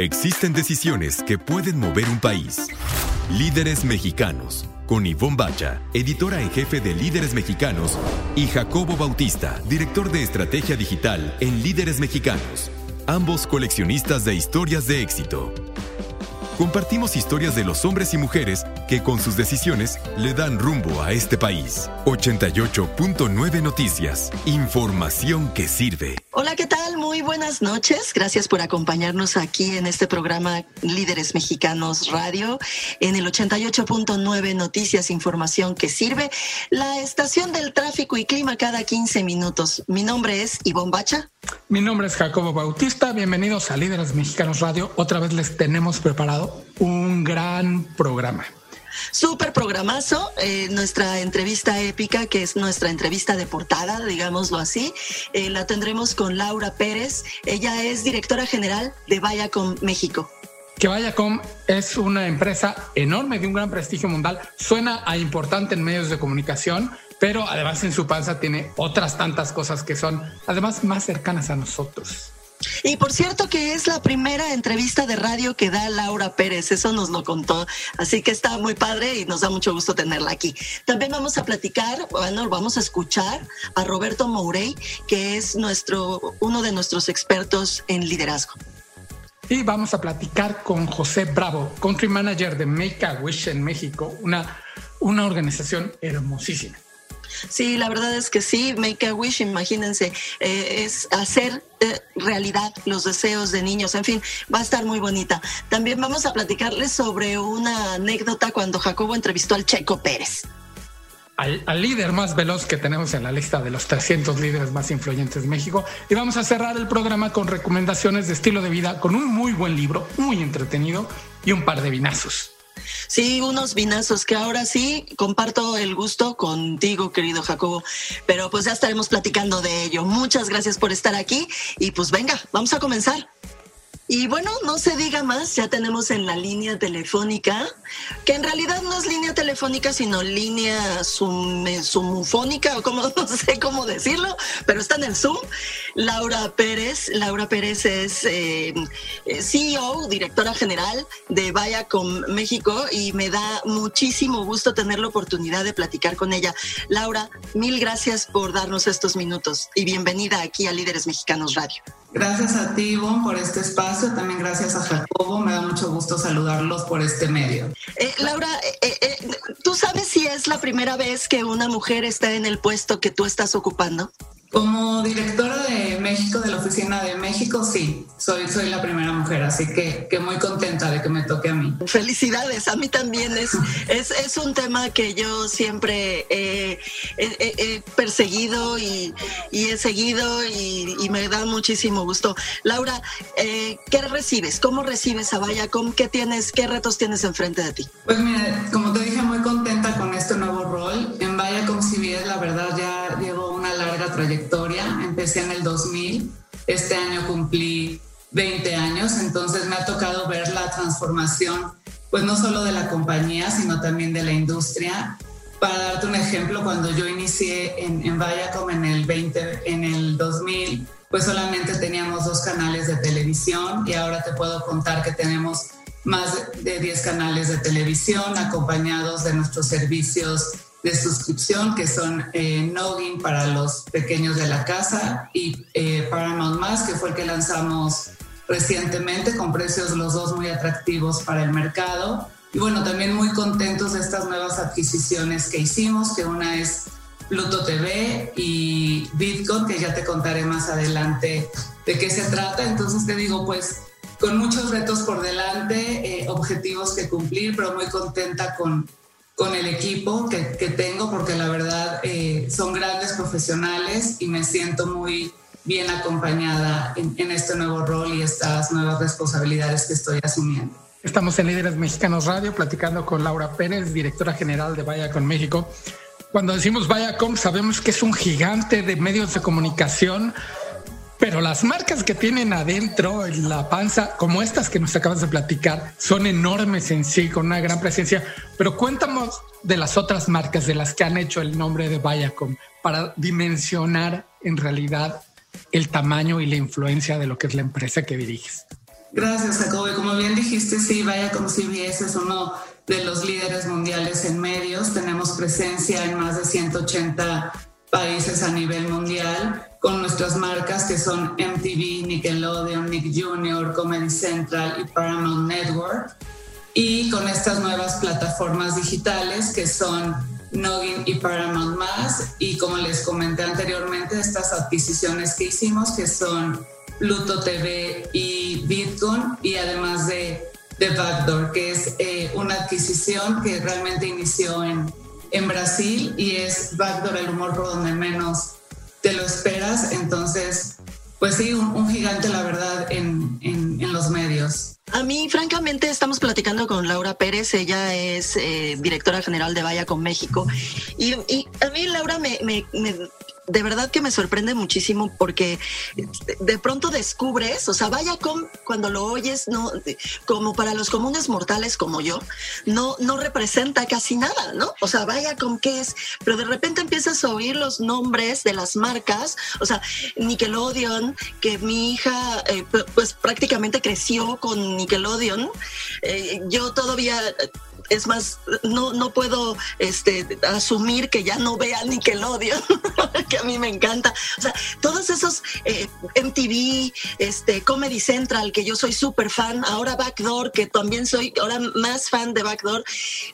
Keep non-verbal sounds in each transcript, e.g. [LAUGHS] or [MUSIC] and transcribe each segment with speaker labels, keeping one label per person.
Speaker 1: Existen decisiones que pueden mover un país. Líderes mexicanos, con Ivonne Bacha, editora en jefe de Líderes Mexicanos, y Jacobo Bautista, director de estrategia digital en Líderes Mexicanos, ambos coleccionistas de historias de éxito. Compartimos historias de los hombres y mujeres que con sus decisiones le dan rumbo a este país. 88.9 Noticias. Información que sirve.
Speaker 2: Hola, ¿qué tal? Muy buenas noches. Gracias por acompañarnos aquí en este programa Líderes Mexicanos Radio en el 88.9 Noticias, Información que sirve. La estación del tráfico y clima cada 15 minutos. Mi nombre es Ivonne Bacha.
Speaker 3: Mi nombre es Jacobo Bautista. Bienvenidos a Líderes Mexicanos Radio. Otra vez les tenemos preparado un gran programa.
Speaker 2: Súper programazo, eh, nuestra entrevista épica, que es nuestra entrevista de portada, digámoslo así, eh, la tendremos con Laura Pérez. Ella es directora general de Viacom México.
Speaker 3: Que Viacom es una empresa enorme de un gran prestigio mundial. Suena a importante en medios de comunicación, pero además en su panza tiene otras tantas cosas que son además más cercanas a nosotros.
Speaker 2: Y por cierto que es la primera entrevista de radio que da Laura Pérez, eso nos lo contó, así que está muy padre y nos da mucho gusto tenerla aquí. También vamos a platicar, bueno, vamos a escuchar a Roberto Mourey, que es nuestro, uno de nuestros expertos en liderazgo.
Speaker 3: Y vamos a platicar con José Bravo, country manager de Make a Wish en México, una, una organización hermosísima.
Speaker 2: Sí, la verdad es que sí, Make a Wish, imagínense, eh, es hacer eh, realidad los deseos de niños, en fin, va a estar muy bonita. También vamos a platicarles sobre una anécdota cuando Jacobo entrevistó al Checo Pérez.
Speaker 3: Al, al, líder más veloz que tenemos en la lista de los 300 líderes más influyentes de México. Y vamos a cerrar el programa con recomendaciones de estilo de vida, con un muy buen libro, muy entretenido y un par de vinazos.
Speaker 2: Sí, unos vinazos que ahora sí comparto el gusto contigo, querido Jacobo, pero pues ya estaremos platicando de ello. Muchas gracias por estar aquí y pues venga, vamos a comenzar. Y bueno, no se diga más, ya tenemos en la línea telefónica, que en realidad no es línea telefónica, sino línea zoom, zoomfónica, o como [LAUGHS] no sé cómo decirlo, pero está en el Zoom. Laura Pérez, Laura Pérez es eh, CEO, directora general de Viacom México, y me da muchísimo gusto tener la oportunidad de platicar con ella. Laura, mil gracias por darnos estos minutos y bienvenida aquí a Líderes Mexicanos Radio.
Speaker 4: Gracias a ti, Ivonne, por este espacio. También gracias a Jacobo. Me da mucho gusto saludarlos por este medio.
Speaker 2: Eh, Laura, eh, eh, ¿tú sabes si es la primera vez que una mujer está en el puesto que tú estás ocupando?
Speaker 4: Como directora de México, de la Oficina de México, sí, soy, soy la primera mujer, así que, que muy contenta de que me toque a mí.
Speaker 2: Felicidades, a mí también es, [LAUGHS] es, es un tema que yo siempre he, he, he perseguido y, y, he seguido y, y, me da muchísimo gusto. Laura, eh, ¿qué recibes? ¿Cómo recibes a Viacom? ¿Qué tienes, qué retos tienes enfrente de ti?
Speaker 4: Pues mira, como te dije, muy contenta trayectoria. Empecé en el 2000, este año cumplí 20 años, entonces me ha tocado ver la transformación, pues no solo de la compañía, sino también de la industria. Para darte un ejemplo, cuando yo inicié en, en Viacom en el 20, en el 2000, pues solamente teníamos dos canales de televisión y ahora te puedo contar que tenemos más de 10 canales de televisión acompañados de nuestros servicios de suscripción que son eh, Noggin para los pequeños de la casa y eh, Paramount Más, que fue el que lanzamos recientemente con precios los dos muy atractivos para el mercado. Y bueno, también muy contentos de estas nuevas adquisiciones que hicimos, que una es Pluto TV y Bitcoin, que ya te contaré más adelante de qué se trata. Entonces te digo, pues con muchos retos por delante, eh, objetivos que cumplir, pero muy contenta con, con el equipo que, que tengo, porque la verdad eh, son grandes profesionales y me siento muy bien acompañada en, en, este nuevo rol y estas nuevas responsabilidades que estoy asumiendo.
Speaker 3: Estamos en Líderes Mexicanos Radio platicando con Laura Pérez, directora general de Viacom México. Cuando decimos Viacom sabemos que es un gigante de medios de comunicación pero las marcas que tienen adentro en la panza, como estas que nos acabas de platicar, son enormes en sí, con una gran presencia. Pero cuéntanos de las otras marcas de las que han hecho el nombre de Viacom para dimensionar en realidad el tamaño y la influencia de lo que es la empresa que diriges.
Speaker 4: Gracias, Jacobo. Como bien dijiste, sí, vaya como CBS es uno de los líderes mundiales en medios. Tenemos presencia en más de 180 países a nivel mundial con nuestras marcas que son MTV, Nickelodeon, Nick Jr., Comedy Central y Paramount Network. Y con estas nuevas plataformas digitales que son Noggin y Paramount Más. Y como les comenté anteriormente, estas adquisiciones que hicimos que son Pluto TV y Bitcoin y además de, de Backdoor, que es eh, una adquisición que realmente inició en, en Brasil y es Backdoor el humor por donde menos te lo esperas. Entonces, pues sí, un, gigante, la verdad, en, en, los medios.
Speaker 2: A mí, francamente, estamos platicando con Laura Pérez. Ella es eh, directora general de Vaya con México. Y, a mí, Laura, me de verdad que me sorprende muchísimo porque de pronto descubres, o sea, vaya con cuando lo oyes, no, como para los comunes mortales como yo, no, no representa casi nada, ¿no? O sea, vaya con qué es, pero de repente empiezas a oír los nombres de las marcas, o sea, Nickelodeon, que mi hija eh, pues prácticamente creció con Nickelodeon, eh, yo todavía es más, no, no puedo este, asumir que ya no vea Nickelodeon, [LAUGHS] que a mí me encanta. O sea, todos esos eh, MTV, este, Comedy Central, que yo soy súper fan, ahora Backdoor, que también soy ahora más fan de Backdoor,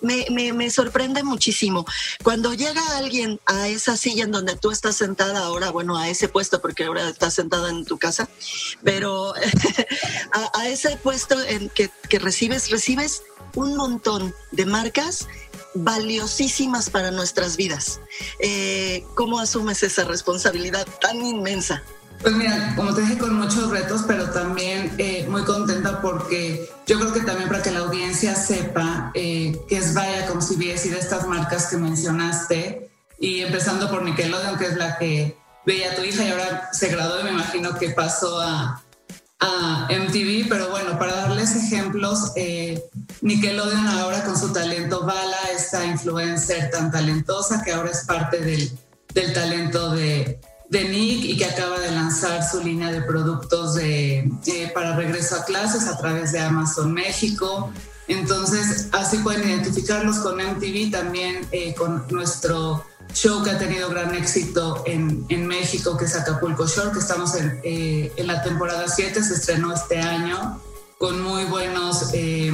Speaker 2: me, me, me sorprende muchísimo. Cuando llega alguien a esa silla en donde tú estás sentada ahora, bueno, a ese puesto, porque ahora estás sentada en tu casa, pero [LAUGHS] a, ese puesto en que, que recibes, recibes un montón de marcas valiosísimas para nuestras vidas. Eh, ¿Cómo asumes esa responsabilidad tan inmensa?
Speaker 4: Pues mira, como te dije, con muchos retos, pero también eh, muy contenta porque yo creo que también para que la audiencia sepa eh, que es Vaya como si viese de estas marcas que mencionaste, y empezando por Nickelodeon, que es la que veía a tu hija y ahora se graduó y me imagino que pasó a, a MTV, pero bueno, para darles ejemplos, eh, Nickelodeon ahora con su talento Bala, esta influencer tan talentosa que ahora es parte del, del talento de, de, Nick y que acaba de lanzar su línea de productos de, eh, para regreso a clases a través de Amazon México. Entonces, así pueden identificarlos con MTV, también eh, con nuestro show que ha tenido gran éxito en, en México, que es Acapulco Shore, que estamos en, eh, en la temporada 7, se estrenó este año con muy buenos eh,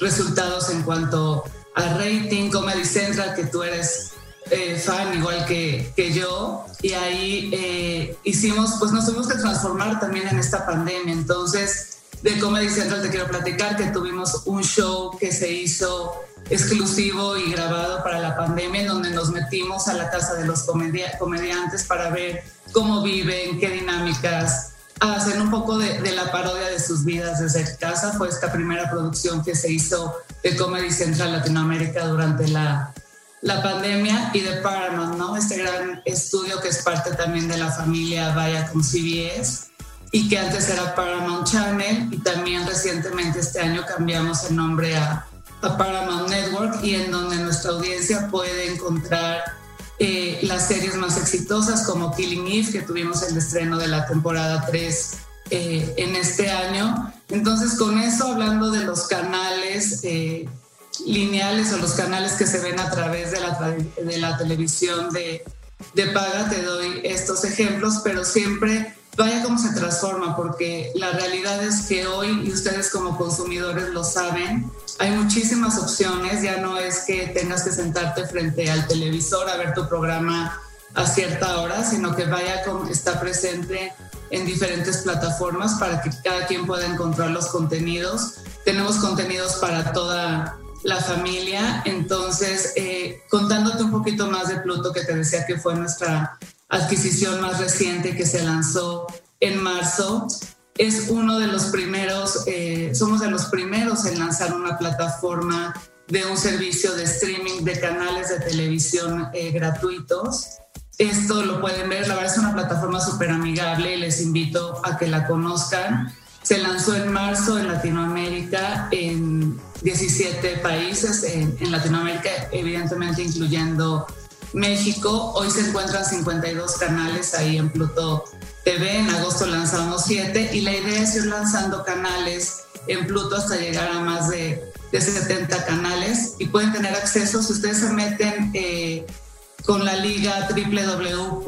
Speaker 4: resultados en cuanto a rating, Comedy Central, que tú eres eh, fan igual que, que, yo, y ahí eh, hicimos, pues nos tuvimos que transformar también en esta pandemia, entonces de Comedy Central te quiero platicar que tuvimos un show que se hizo exclusivo y grabado para la pandemia, en donde nos metimos a la casa de los comediantes para ver cómo viven, qué dinámicas, hacer un poco de, de, la parodia de sus vidas desde casa. Fue esta primera producción que se hizo de Comedy Central Latinoamérica durante la, la pandemia y de Paramount, ¿no? Este gran estudio que es parte también de la familia Vaya con CBS y que antes era Paramount Channel y también recientemente este año cambiamos el nombre a a Paramount Network y en donde nuestra audiencia puede encontrar eh, las series más exitosas como Killing Eve, que tuvimos el estreno de la temporada 3 eh, en este año. Entonces, con eso, hablando de los canales eh, lineales o los canales que se ven a través de la, de la televisión de, de paga, te doy estos ejemplos, pero siempre vaya cómo se transforma, porque la realidad es que hoy, y ustedes como consumidores lo saben, hay muchísimas opciones, ya no es que tengas que sentarte frente al televisor a ver tu programa a cierta hora, sino que vaya está presente en diferentes plataformas para que cada quien pueda encontrar los contenidos. Tenemos contenidos para toda la familia, entonces eh, contándote un poquito más de Pluto, que te decía que fue nuestra adquisición más reciente que se lanzó en marzo, es uno de los primeros, eh, somos de los primeros en lanzar una plataforma de un servicio de streaming de canales de televisión eh, gratuitos. Esto lo pueden ver, la verdad es una plataforma súper amigable y les invito a que la conozcan. Se lanzó en marzo en Latinoamérica, en 17 países, en, en Latinoamérica, evidentemente incluyendo México. Hoy se encuentran 52 canales ahí en Pluto TV. En agosto lanzamos 7 y la idea es ir lanzando canales en Pluto hasta llegar a más de, de 70 canales y pueden tener acceso si ustedes se meten eh, con la liga www.pluto.tv.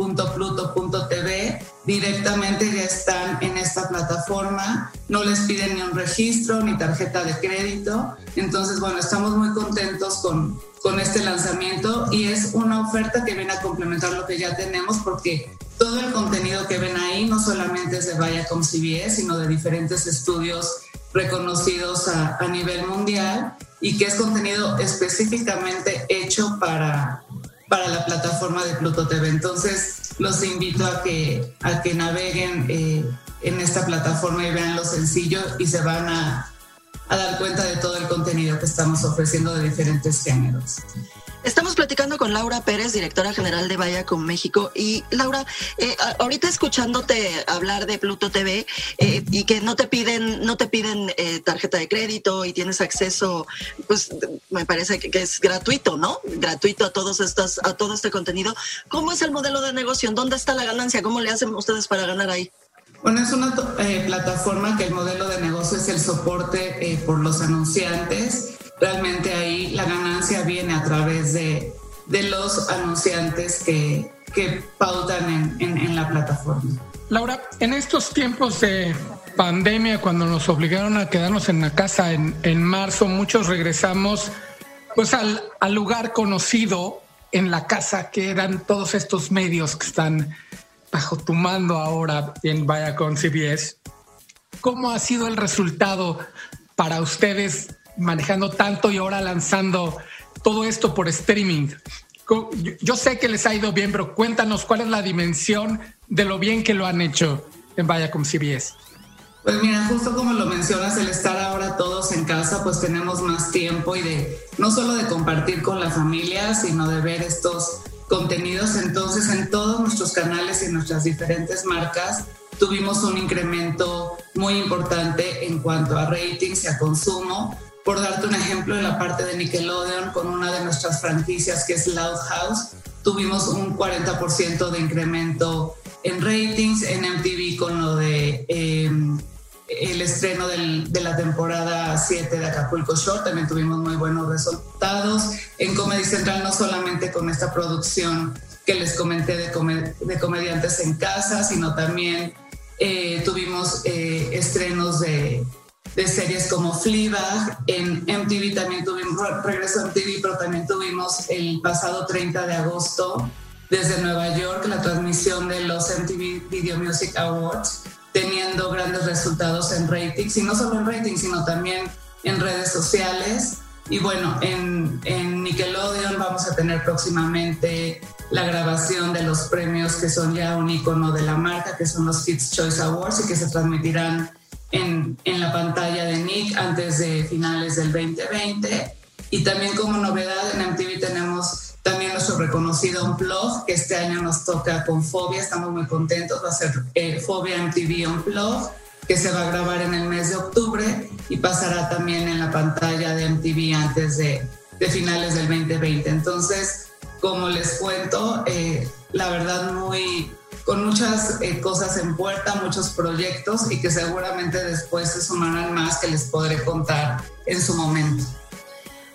Speaker 4: Directamente ya están en esta plataforma, no les piden ni un registro ni tarjeta de crédito. Entonces, bueno, estamos muy contentos con, con este lanzamiento y es una oferta que viene a complementar lo que ya tenemos porque todo el contenido que ven ahí no solamente es de Viacom CBS, sino de diferentes estudios reconocidos a, a nivel mundial y que es contenido específicamente hecho para para la plataforma de Pluto TV. Entonces, los invito a que, a que naveguen eh, en esta plataforma y vean lo sencillo y se van a, a dar cuenta de todo el contenido que estamos ofreciendo de diferentes géneros.
Speaker 2: Estamos platicando con Laura Pérez, directora general de Vaya con México. Y Laura, eh, ahorita escuchándote hablar de Pluto TV eh, y que no te piden, no te piden eh, tarjeta de crédito y tienes acceso, pues me parece que, es gratuito, ¿no? Gratuito a todos estos, a todo este contenido. ¿Cómo es el modelo de negocio? ¿Dónde está la ganancia? ¿Cómo le hacen ustedes para ganar ahí?
Speaker 4: Bueno, es una plataforma que el modelo de negocio es el soporte por los anunciantes realmente ahí la ganancia viene a través de, de los anunciantes que, que pautan en, en, la plataforma.
Speaker 3: Laura, en estos tiempos de pandemia, cuando nos obligaron a quedarnos en la casa en, en marzo, muchos regresamos pues al, al, lugar conocido en la casa, que eran todos estos medios que están bajo tu mando ahora en Viacom CBS. ¿Cómo ha sido el resultado para ustedes manejando tanto y ahora lanzando todo esto por streaming. Yo sé que les ha ido bien, pero cuéntanos cuál es la dimensión de lo bien que lo han hecho en Viacom CBS.
Speaker 4: Pues mira, justo como lo mencionas, el estar ahora todos en casa, pues tenemos más tiempo y de no solo de compartir con la familia, sino de ver estos contenidos. Entonces, en todos nuestros canales y nuestras diferentes marcas, tuvimos un incremento muy importante en cuanto a ratings y a consumo por darte un ejemplo, en la parte de Nickelodeon, con una de nuestras franquicias que es Loud House, tuvimos un 40% de incremento en ratings, en MTV con lo de em, el estreno del, de la temporada 7 de Acapulco Short, también tuvimos muy buenos resultados. En Comedy Central no solamente con esta producción que les comenté de, de comediantes en casa, sino también eh, tuvimos eh, estrenos de de series como Fleabag. En MTV también tuvimos, regreso a MTV, pero también tuvimos el pasado 30 de agosto desde Nueva York la transmisión de los MTV Video Music Awards, teniendo grandes resultados en ratings, y no solo en ratings, sino también en redes sociales. Y bueno, en, en Nickelodeon vamos a tener próximamente la grabación de los premios que son ya un icono de la marca, que son los Kids Choice Awards y que se transmitirán en, en, la pantalla de Nick antes de finales del 2020. Y también como novedad en MTV tenemos también nuestro reconocido Unplug, que este año nos toca con Fobia, estamos muy contentos, va a ser eh, Fobia MTV Unplug, que se va a grabar en el mes de octubre y pasará también en la pantalla de MTV antes de, de finales del 2020. Entonces, como les cuento, eh, la verdad muy con muchas eh, cosas en puerta, muchos proyectos y que seguramente después se sumarán más que les podré contar en su momento.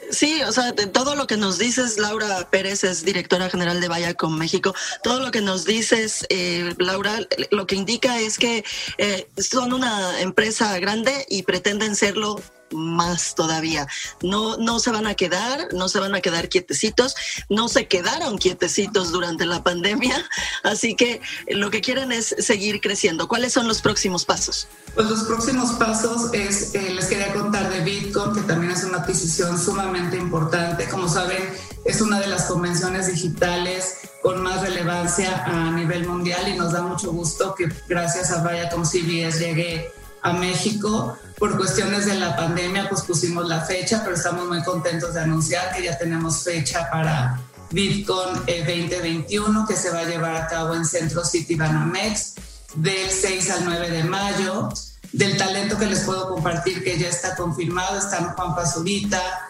Speaker 2: Sí, o sea, todo lo que nos dices, Laura Pérez es directora general de Vaya con México, todo lo que nos dices, eh, Laura, lo que indica es que eh, son una empresa grande y pretenden serlo más todavía. No, no se van a quedar, no se van a quedar quietecitos, no se quedaron quietecitos durante la pandemia, así que lo que quieren es seguir creciendo. ¿Cuáles son los próximos pasos?
Speaker 4: Pues los próximos pasos es, eh, les quería contar de Bitcoin, que también es una adquisición sumamente importante. Como saben, es una de las convenciones digitales con más relevancia a nivel mundial y nos da mucho gusto que gracias a Viacom CBS llegue a México. Por cuestiones de la pandemia, pues pusimos la fecha, pero estamos muy contentos de anunciar que ya tenemos fecha para Bitcoin 2021, que se va a llevar a cabo en Centro City Banamex del 6 al 9 de mayo. Del talento que les puedo compartir, que ya está confirmado, están Juan Pazurita,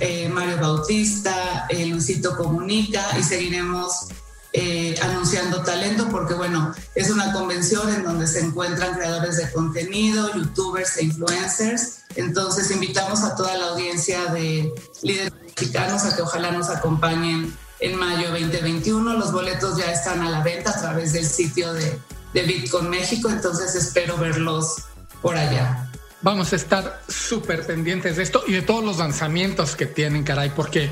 Speaker 4: eh, Mario Bautista, eh, Luisito Comunica y seguiremos eh, anunciando talento porque bueno, es una convención en donde se encuentran creadores de contenido, youtubers e influencers. Entonces invitamos a toda la audiencia de líderes mexicanos a que ojalá nos acompañen en mayo 2021. Los boletos ya están a la venta a través del sitio de, de Bitcoin México, entonces espero verlos por allá.
Speaker 3: Vamos a estar súper pendientes de esto y de todos los lanzamientos que tienen, caray, porque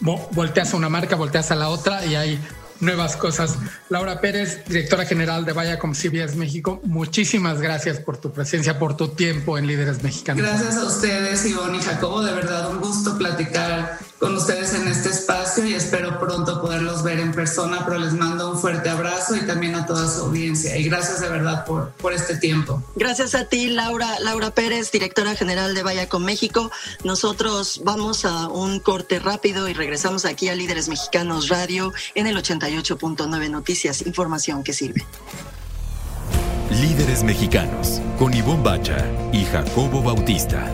Speaker 3: volteas a una marca, volteas a la otra y hay nuevas cosas. Laura Pérez, directora general de Viacom CBS México, muchísimas gracias por tu presencia, por tu tiempo en Líderes Mexicanos.
Speaker 4: Gracias a ustedes, Ivonne y Jacobo, de verdad un gusto platicar con ustedes en este espacio y espero pronto poderlos ver en persona, pero les mando un fuerte abrazo y también a toda su audiencia y gracias de verdad por, por este tiempo.
Speaker 2: Gracias a ti, Laura, Laura Pérez, directora general de Vaya con México. Nosotros vamos a un corte rápido y regresamos aquí a Líderes Mexicanos Radio en el 88.9 Noticias, información que sirve.
Speaker 1: Líderes Mexicanos con Ivonne Bacha y Jacobo Bautista.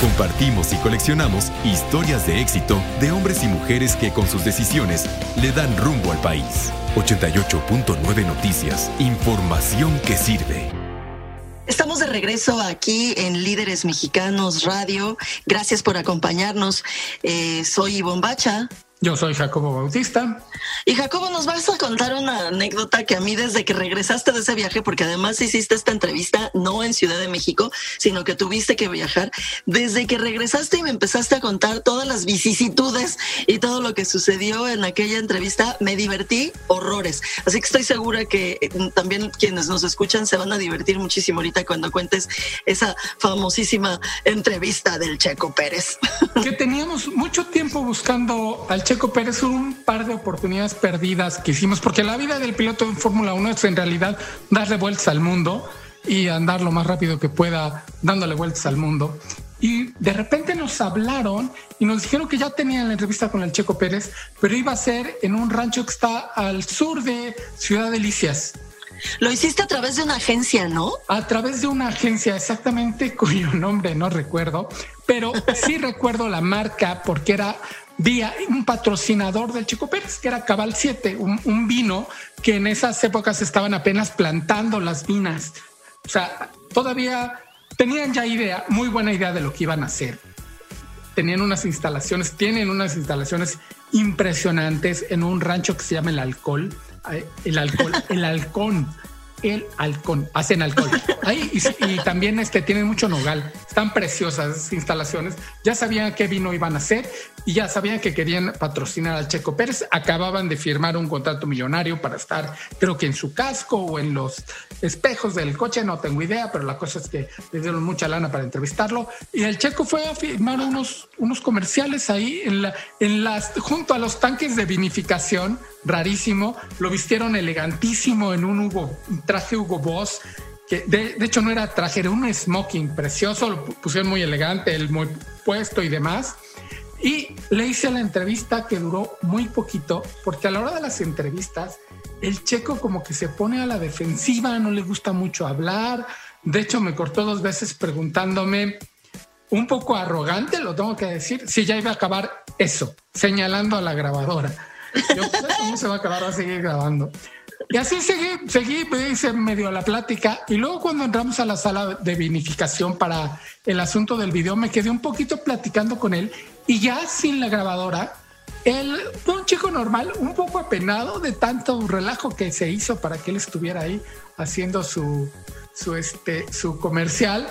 Speaker 1: Compartimos y coleccionamos historias de éxito de hombres y mujeres que con sus decisiones le dan rumbo al país. 88.9 Noticias, información que sirve.
Speaker 2: Estamos de regreso aquí en Líderes Mexicanos Radio. Gracias por acompañarnos. Eh, soy Ivonne Bacha.
Speaker 3: Yo soy Jacobo Bautista.
Speaker 2: Y Jacobo, nos vas a contar una anécdota que a mí desde que regresaste de ese viaje, porque además hiciste esta entrevista no en Ciudad de México, sino que tuviste que viajar, desde que regresaste y me empezaste a contar todas las vicisitudes y todo lo que sucedió en aquella entrevista, me divertí horrores. Así que estoy segura que eh, también quienes nos escuchan se van a divertir muchísimo ahorita cuando cuentes esa famosísima entrevista del Checo Pérez.
Speaker 3: Que teníamos mucho tiempo buscando al Checo Pérez un par de oportunidades perdidas que hicimos, porque la vida del piloto en Fórmula 1 es en realidad darle vueltas al mundo y andar lo más rápido que pueda dándole vueltas al mundo. Y de repente nos hablaron y nos dijeron que ya tenían la entrevista con el Checo Pérez, pero iba a ser en un rancho que está al sur de Ciudad Delicias.
Speaker 2: Lo hiciste a través de una agencia, ¿no?
Speaker 3: A través de una agencia, exactamente [LAUGHS] cuyo nombre no recuerdo, pero sí [LAUGHS] recuerdo la marca porque era vía un patrocinador del Chico Pérez, que era Cabal 7, un, vino que en esas épocas estaban apenas plantando las vinas. O sea, todavía tenían ya idea, muy buena idea de lo que iban a hacer. Tenían unas instalaciones, tienen unas instalaciones impresionantes en un rancho que se llama El Alcohol, el alcohol, [LAUGHS] el halcón el halcón, hacen alcohol. Ahí, y, también este, tienen mucho nogal, están preciosas instalaciones. Ya sabían qué vino iban a hacer y ya sabían que querían patrocinar al Checo Pérez. Acababan de firmar un contrato millonario para estar, creo que en su casco o en los espejos del coche, no tengo idea, pero la cosa es que le dieron mucha lana para entrevistarlo. Y el Checo fue a firmar unos, unos comerciales ahí en, la, en las, junto a los tanques de vinificación rarísimo. Lo vistieron elegantísimo en un, Hugo, traje Hugo Boss, que de, hecho no era traje, era un smoking precioso, lo pusieron muy elegante, el muy puesto y demás. Y le hice la entrevista que duró muy poquito, porque a la hora de las entrevistas, el checo como que se pone a la defensiva, no le gusta mucho hablar. De hecho, me cortó dos veces preguntándome, un poco arrogante, lo tengo que decir, si ya iba a acabar eso, señalando a la grabadora. Yo, [LAUGHS] ¿cómo se va a acabar? a seguir grabando. Y así seguí, seguí, me hice medio la plática. Y luego cuando entramos a la sala de vinificación para el asunto del video, me quedé un poquito platicando con él y ya sin la grabadora, él fue un chico normal, un poco apenado de tanto relajo que se hizo para que él estuviera ahí haciendo su, su, este, su comercial.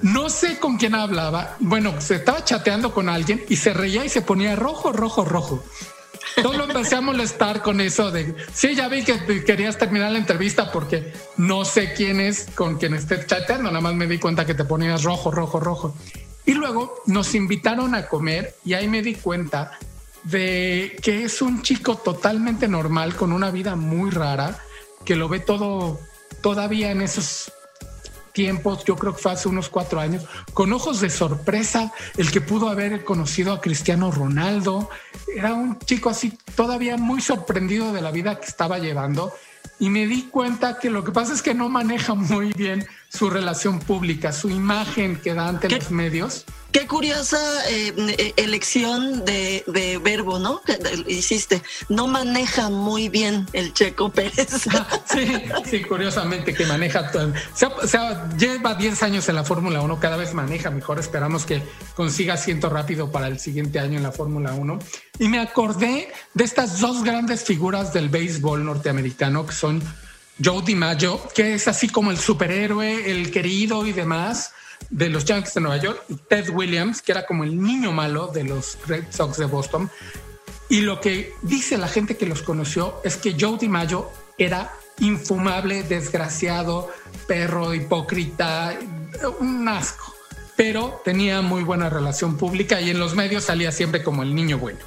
Speaker 3: No sé con quién hablaba. Bueno, se estaba chateando con alguien y se reía y se ponía rojo, rojo, rojo. Yo lo empecé a molestar con eso de, sí, ya vi que querías terminar la entrevista porque no sé quién es con quien esté chateando, nada más me di cuenta que te ponías rojo, rojo, rojo. Y luego nos invitaron a comer y ahí me di cuenta de que es un chico totalmente normal con una vida muy rara, que lo ve todo todavía en esos tiempos, yo creo que fue hace unos cuatro años, con ojos de sorpresa, el que pudo haber conocido a Cristiano Ronaldo. Era un chico así todavía muy sorprendido de la vida que estaba llevando y me di cuenta que lo que pasa es que no maneja muy bien su relación pública, su imagen que da ante los medios.
Speaker 2: Qué curiosa eh, eh, elección de, verbo, ¿no? Hiciste. No maneja muy bien el Checo Pérez. [LAUGHS]
Speaker 3: sí, sí, curiosamente que maneja todo. O sea, lleva 10 años en la Fórmula 1, cada vez maneja mejor. Esperamos que consiga asiento rápido para el siguiente año en la Fórmula 1. Y me acordé de estas dos grandes figuras del béisbol norteamericano que son Joe DiMaggio, que es así como el superhéroe, el querido y demás de los Yankees de Nueva York, Ted Williams, que era como el niño malo de los Red Sox de Boston. Y lo que dice la gente que los conoció es que Joe DiMaggio era infumable, desgraciado, perro, hipócrita, un asco, pero tenía muy buena relación pública y en los medios salía siempre como el niño bueno.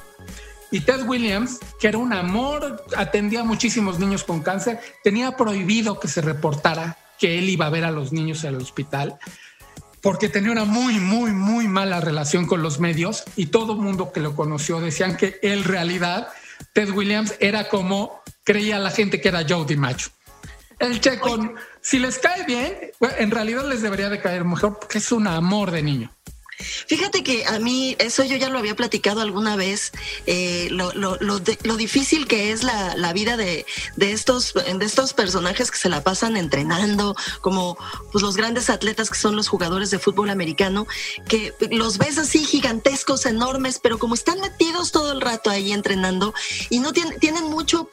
Speaker 3: Y Ted Williams, que era un amor, atendía a muchísimos niños con cáncer, tenía prohibido que se reportara que él iba a ver a los niños en el hospital porque tenía una muy, muy, muy mala relación con los medios y todo mundo que lo conoció decían que en realidad Ted Williams era como creía la gente que era Joe DiMaggio. El checo, si les cae bien, en realidad les debería de caer mejor porque es un amor de niño.
Speaker 2: Fíjate que a mí, eso yo ya lo había platicado alguna vez, eh, lo, lo, lo, lo, difícil que es la, la vida de, de, estos, de estos personajes que se la pasan entrenando, como pues, los grandes atletas que son los jugadores de fútbol americano, que los ves así gigantescos, enormes, pero como están metidos todo el rato ahí entrenando y no tienen, tienen mucho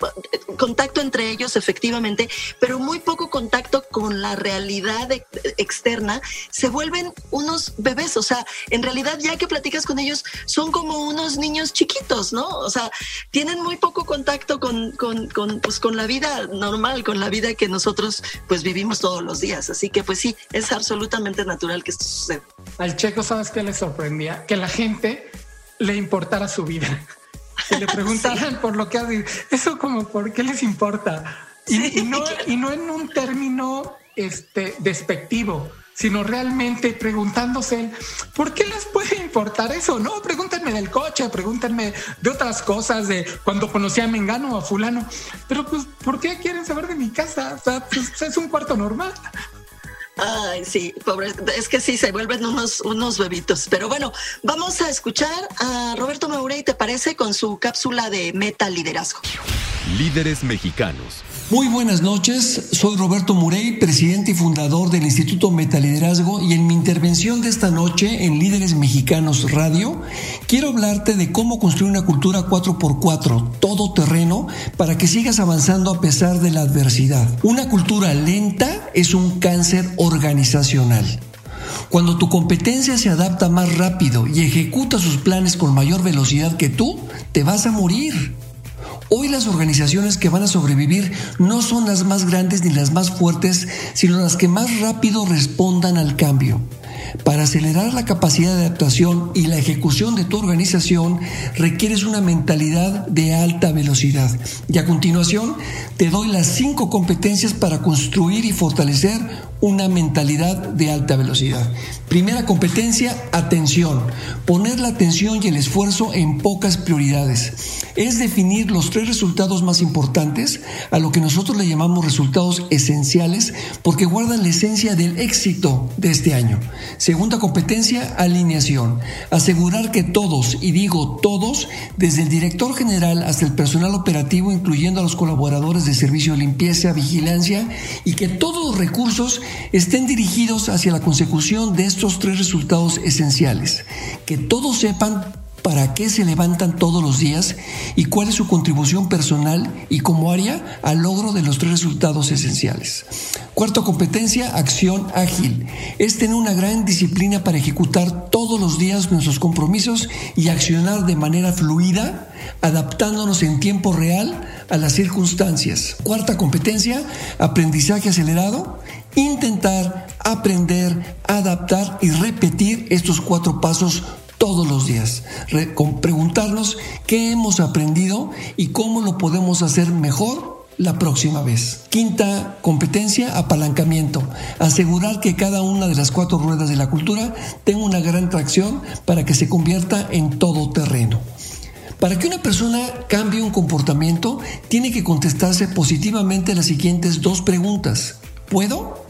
Speaker 2: contacto entre ellos, efectivamente, pero muy poco contacto con la realidad externa, se vuelven unos bebés, o sea, en realidad ya que platicas con ellos son como unos niños chiquitos, ¿no? O sea, tienen muy poco contacto con, con, con, pues, con la vida normal, con la vida que nosotros pues vivimos todos los días. Así que pues sí, es absolutamente natural que esto suceda.
Speaker 3: Al checo, ¿sabes qué le sorprendía? Que la gente le importara su vida. Que le [LAUGHS] preguntaran por lo que hace. Eso como, ¿por qué les importa? Y, y, no, [LAUGHS] y no en un término este, despectivo, sino realmente preguntándose, ¿por qué les puede importar eso? No, pregúntenme del coche, pregúntenme de otras cosas, de cuando conocí a Mengano o a fulano, pero pues, ¿por qué quieren saber de mi casa? O sea, pues, es un cuarto normal.
Speaker 2: Ay, sí, pobre, es que sí, se vuelven unos, unos bebitos. Pero bueno, vamos a escuchar a Roberto Maurey, ¿te parece? Con su cápsula de meta liderazgo.
Speaker 1: Líderes mexicanos.
Speaker 5: Muy buenas noches, soy Roberto Murey, presidente y fundador del Instituto Metaliderazgo y en mi intervención de esta noche en Líderes Mexicanos Radio, quiero hablarte de cómo construir una cultura 4x4, todo terreno, para que sigas avanzando a pesar de la adversidad. Una cultura lenta es un cáncer organizacional. Cuando tu competencia se adapta más rápido y ejecuta sus planes con mayor velocidad que tú, te vas a morir. Hoy las organizaciones que van a sobrevivir no son las más grandes ni las más fuertes, sino las que más rápido respondan al cambio. Para acelerar la capacidad de adaptación y la ejecución de tu organización requieres una mentalidad de alta velocidad. Y a continuación te doy las cinco competencias para construir y fortalecer una mentalidad de alta velocidad. Primera competencia, atención. Poner la atención y el esfuerzo en pocas prioridades. Es definir los tres resultados más importantes, a lo que nosotros le llamamos resultados esenciales, porque guardan la esencia del éxito de este año. Segunda competencia, alineación. Asegurar que todos, y digo todos, desde el director general hasta el personal operativo, incluyendo a los colaboradores de servicio de limpieza, vigilancia, y que todos los recursos estén dirigidos hacia la consecución de estos tres resultados esenciales. Que todos sepan para qué se levantan todos los días y cuál es su contribución personal y como área al logro de los tres resultados esenciales. Cuarta competencia, acción ágil. Es tener una gran disciplina para ejecutar todos los días nuestros compromisos y accionar de manera fluida, adaptándonos en tiempo real a las circunstancias. Cuarta competencia, aprendizaje acelerado intentar aprender, adaptar y repetir estos cuatro pasos todos los días. preguntarnos qué hemos aprendido y cómo lo podemos hacer mejor la próxima vez. Quinta competencia, apalancamiento. Asegurar que cada una de las cuatro ruedas de la cultura tenga una gran tracción para que se convierta en todo terreno. Para que una persona cambie un comportamiento, tiene que contestarse positivamente las siguientes dos preguntas. ¿Puedo?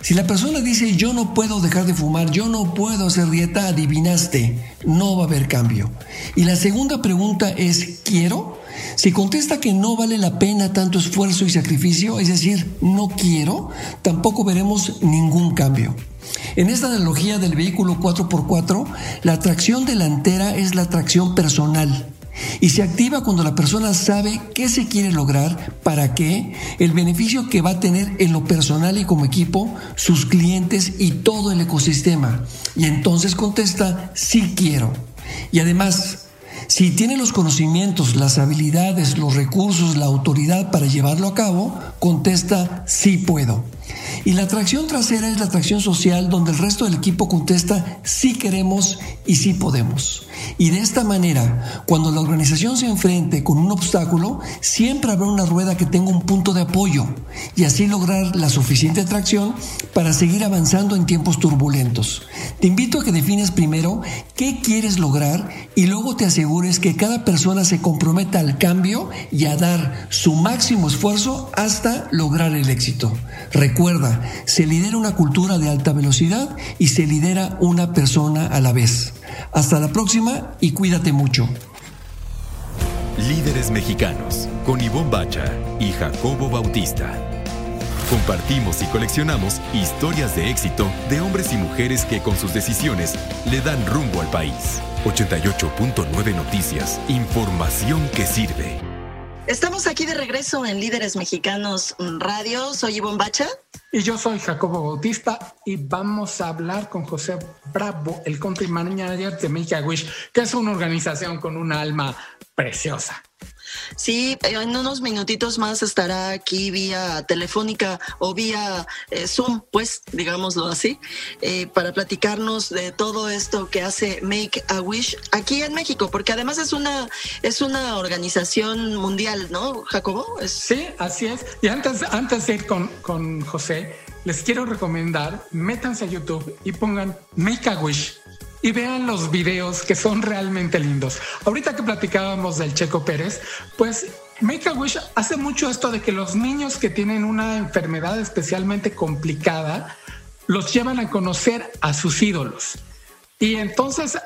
Speaker 5: Si la persona dice yo no puedo dejar de fumar, yo no puedo hacer dieta, adivinaste, no va a haber cambio. Y la segunda pregunta es ¿quiero? Si contesta que no vale la pena tanto esfuerzo y sacrificio, es decir, no quiero, tampoco veremos ningún cambio. En esta analogía del vehículo 4x4, la tracción delantera es la tracción personal y se activa cuando la persona sabe qué se quiere lograr, para qué, el beneficio que va a tener en lo personal y como equipo, sus clientes y todo el ecosistema. Y entonces contesta, sí quiero. Y además, si tiene los conocimientos, las habilidades, los recursos, la autoridad para llevarlo a cabo, contesta, sí puedo. Y la atracción trasera es la atracción social donde el resto del equipo contesta sí queremos y sí podemos. Y de esta manera, cuando la organización se enfrente con un obstáculo, siempre habrá una rueda que tenga un punto de apoyo y así lograr la suficiente atracción para seguir avanzando en tiempos turbulentos. Te invito a que defines primero qué quieres lograr y luego te asegures que cada persona se comprometa al cambio y a dar su máximo esfuerzo hasta lograr el éxito. Recuerda, se lidera una cultura de alta velocidad y se lidera una persona a la vez. Hasta la próxima y cuídate mucho.
Speaker 1: Líderes mexicanos con Ivonne Bacha y Jacobo Bautista. Compartimos y coleccionamos historias de éxito de hombres y mujeres que con sus decisiones le dan rumbo al país. 88.9 Noticias, información que sirve.
Speaker 2: Estamos aquí de regreso en Líderes Mexicanos Radio. Soy Ivonne Bacha.
Speaker 3: Y yo soy Jacobo Bautista y vamos a hablar con José Bravo, el country manager de Make a Wish, que es una organización con un alma preciosa.
Speaker 2: Sí, en unos minutitos más estará aquí vía telefónica o vía eh, Zoom, pues, digámoslo así, eh, para platicarnos de todo esto que hace Make a Wish aquí en México, porque además es una es una organización mundial, ¿no, Jacobo?
Speaker 3: Sí, así es. Y antes, antes de ir con, con José, les quiero recomendar, métanse a YouTube y pongan Make a Wish y vean los videos que son realmente lindos. Ahorita que platicábamos del Checo Pérez, pues Make a Wish hace mucho esto de que los niños que tienen una enfermedad especialmente complicada los llevan a conocer a sus ídolos. Y entonces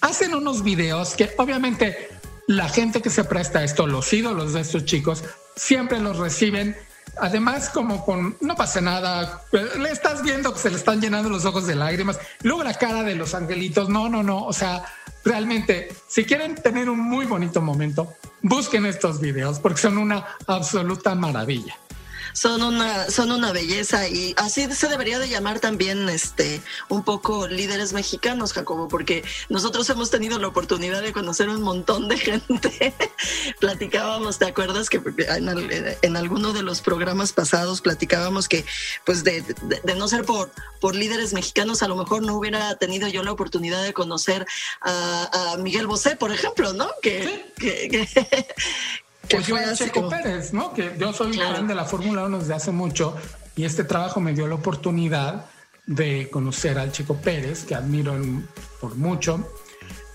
Speaker 3: hacen unos videos que obviamente la gente que se presta a esto, los ídolos de estos chicos, siempre los reciben Además, como con no pasa nada, le estás viendo que se le están llenando los ojos de lágrimas. Luego la cara de los angelitos, no, no, no. O sea, realmente, si quieren tener un muy bonito momento, busquen estos videos porque son una absoluta maravilla
Speaker 2: son una, son una belleza y así se debería de llamar también este un poco líderes mexicanos, Jacobo, porque nosotros hemos tenido la oportunidad de conocer un montón de [LAUGHS] gente. platicábamos, ¿te acuerdas que en, en, alguno de los programas pasados platicábamos que pues de, de, no ser por, por líderes mexicanos, a lo mejor no hubiera tenido yo la oportunidad de conocer a, Miguel Bosé, por ejemplo, ¿no? que, que
Speaker 3: que fue a Checo Pérez, ¿no? Que yo soy fan de la Fórmula 1 desde hace mucho y este trabajo me dio la oportunidad de conocer al Checo Pérez, que admiro por mucho.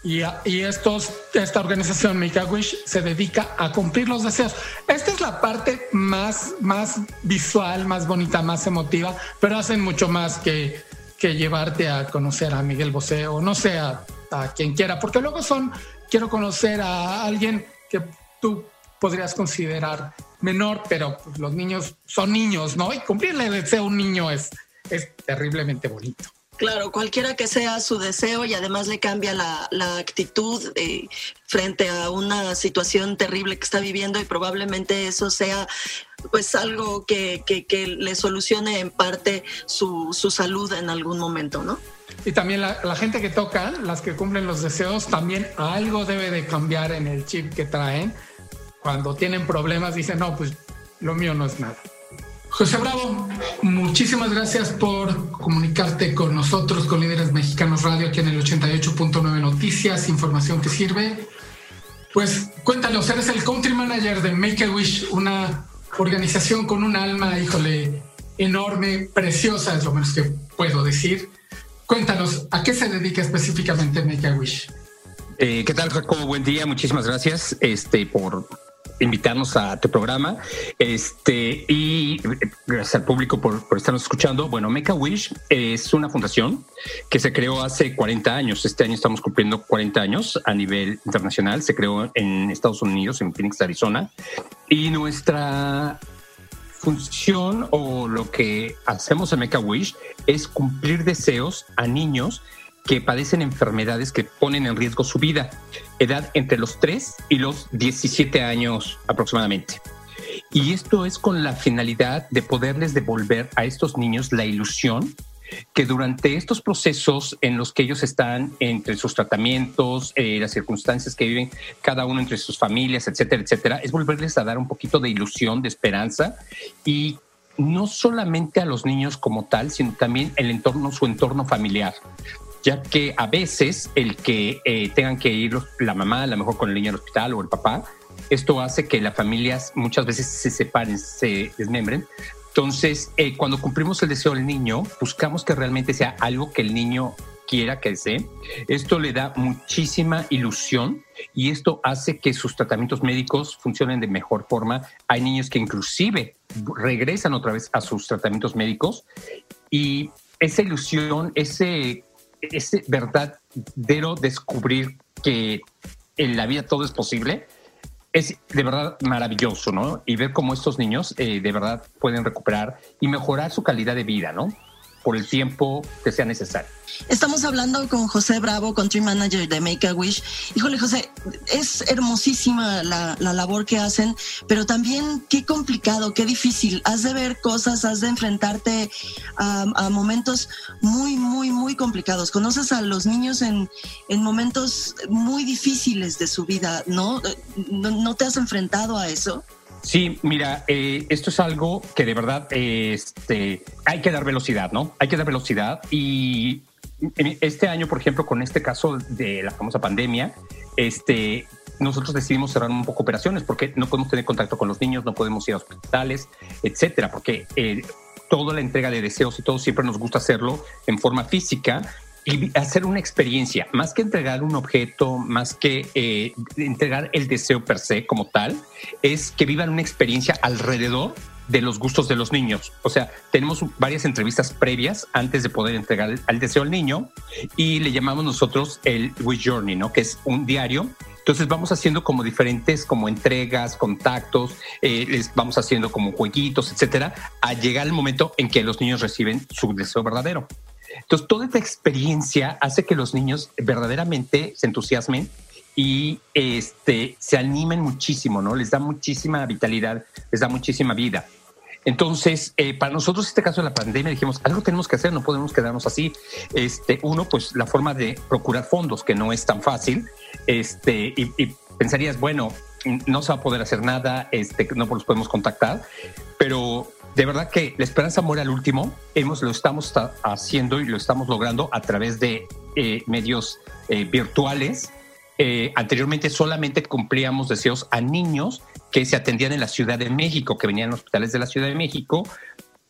Speaker 3: Y, y, estos, esta organización Make a Wish se dedica a cumplir los deseos. Esta es la parte más, más visual, más bonita, más emotiva, pero hacen mucho más que, que llevarte a conocer a Miguel Bosé o no sé, a, a quien quiera, porque luego son, quiero conocer a alguien que tú podrías considerar menor, pero pues, los niños son niños, ¿no? Y cumplirle el deseo a un niño es, es terriblemente bonito.
Speaker 2: Claro, cualquiera que sea su deseo y además le cambia la, la actitud eh, frente a una situación terrible que está viviendo y probablemente eso sea pues algo que, que, que le solucione en parte su, su, salud en algún momento, ¿no?
Speaker 3: Y también la, la, gente que toca, las que cumplen los deseos, también algo debe de cambiar en el chip que traen cuando tienen problemas dicen, no, pues lo mío no es nada. José Bravo, muchísimas gracias por comunicarte con nosotros, con Líderes Mexicanos Radio, aquí en el 88.9 Noticias, información que sirve. Pues cuéntanos, eres el country manager de Make a Wish, una organización con un alma, híjole, enorme, preciosa, es lo menos que puedo decir. Cuéntanos, ¿a qué se dedica específicamente Make a Wish?
Speaker 6: Eh, ¿Qué tal, Jacobo? Buen día, muchísimas gracias este, por invitarnos a tu programa. Este, y gracias al público por, por estarnos escuchando. Bueno, Make a Wish es una fundación que se creó hace 40 años. Este año estamos cumpliendo 40 años a nivel internacional. Se creó en Estados Unidos, en Phoenix, Arizona. Y nuestra función o lo que hacemos en Make a Wish es cumplir deseos a niños que padecen enfermedades que ponen en riesgo su vida, edad entre los 3 y los 17 años aproximadamente. Y esto es con la finalidad de poderles devolver a estos niños la ilusión que durante estos procesos en los que ellos están entre sus tratamientos, eh, las circunstancias que viven cada uno entre sus familias, etcétera, etcétera, es volverles a dar un poquito de ilusión, de esperanza. Y no solamente a los niños como tal, sino también el entorno, su entorno familiar ya que a veces el que eh, tengan que ir la mamá, a lo mejor con el niño al hospital o el papá, esto hace que las familias muchas veces se separen, se desmembren. Entonces, eh, cuando cumplimos el deseo del niño, buscamos que realmente sea algo que el niño quiera que sea. Esto le da muchísima ilusión y esto hace que sus tratamientos médicos funcionen de mejor forma. Hay niños que inclusive regresan otra vez a sus tratamientos médicos y esa ilusión, ese es verdadero descubrir que en la vida todo es posible, es de verdad maravilloso, ¿no? Y ver cómo estos niños eh, de verdad pueden recuperar y mejorar su calidad de vida, ¿no? Por el tiempo que sea necesario.
Speaker 2: Estamos hablando con José Bravo, Country Manager de Make a Wish. Híjole, José, es hermosísima la, labor que hacen, pero también qué complicado, qué difícil. Has de ver cosas, has de enfrentarte a, momentos muy, muy, muy complicados. Conoces a los niños en, en momentos muy difíciles de su vida, ¿no? ¿No, te has enfrentado a eso?
Speaker 6: Sí, mira, eh, esto es algo que de verdad este, hay que dar velocidad, ¿no? Hay que dar velocidad y este año, por ejemplo, con este caso de la famosa pandemia, este, nosotros decidimos cerrar un poco operaciones porque no podemos tener contacto con los niños, no podemos ir a hospitales, etcétera, porque eh, toda la entrega de deseos y todo siempre nos gusta hacerlo en forma física y hacer una experiencia, más que entregar un objeto, más que eh, entregar el deseo per se como tal, es que vivan una experiencia alrededor de los gustos de los niños. O sea, tenemos varias entrevistas previas antes de poder entregar el, deseo al niño y le llamamos nosotros el Wish Journey, ¿no? Que es un diario. Entonces vamos haciendo como diferentes como entregas, contactos, eh, les vamos haciendo como jueguitos, etcétera, a llegar el momento en que los niños reciben su deseo verdadero. Entonces, toda esta experiencia hace que los niños verdaderamente se entusiasmen y este, se animen muchísimo, ¿no? Les da muchísima vitalidad, les da muchísima vida. Entonces, eh, para nosotros, este caso de la pandemia, dijimos, algo tenemos que hacer, no podemos quedarnos así. Este, uno, pues la forma de procurar fondos, que no es tan fácil. Este, y, y pensarías, bueno, no se va a poder hacer nada, este, no los podemos contactar, pero de verdad que la esperanza muere al último. Hemos, lo estamos haciendo y lo estamos logrando a través de eh, medios eh, virtuales. Eh, anteriormente solamente cumplíamos deseos a niños que se atendían en la Ciudad de México, que venían a hospitales de la Ciudad de México,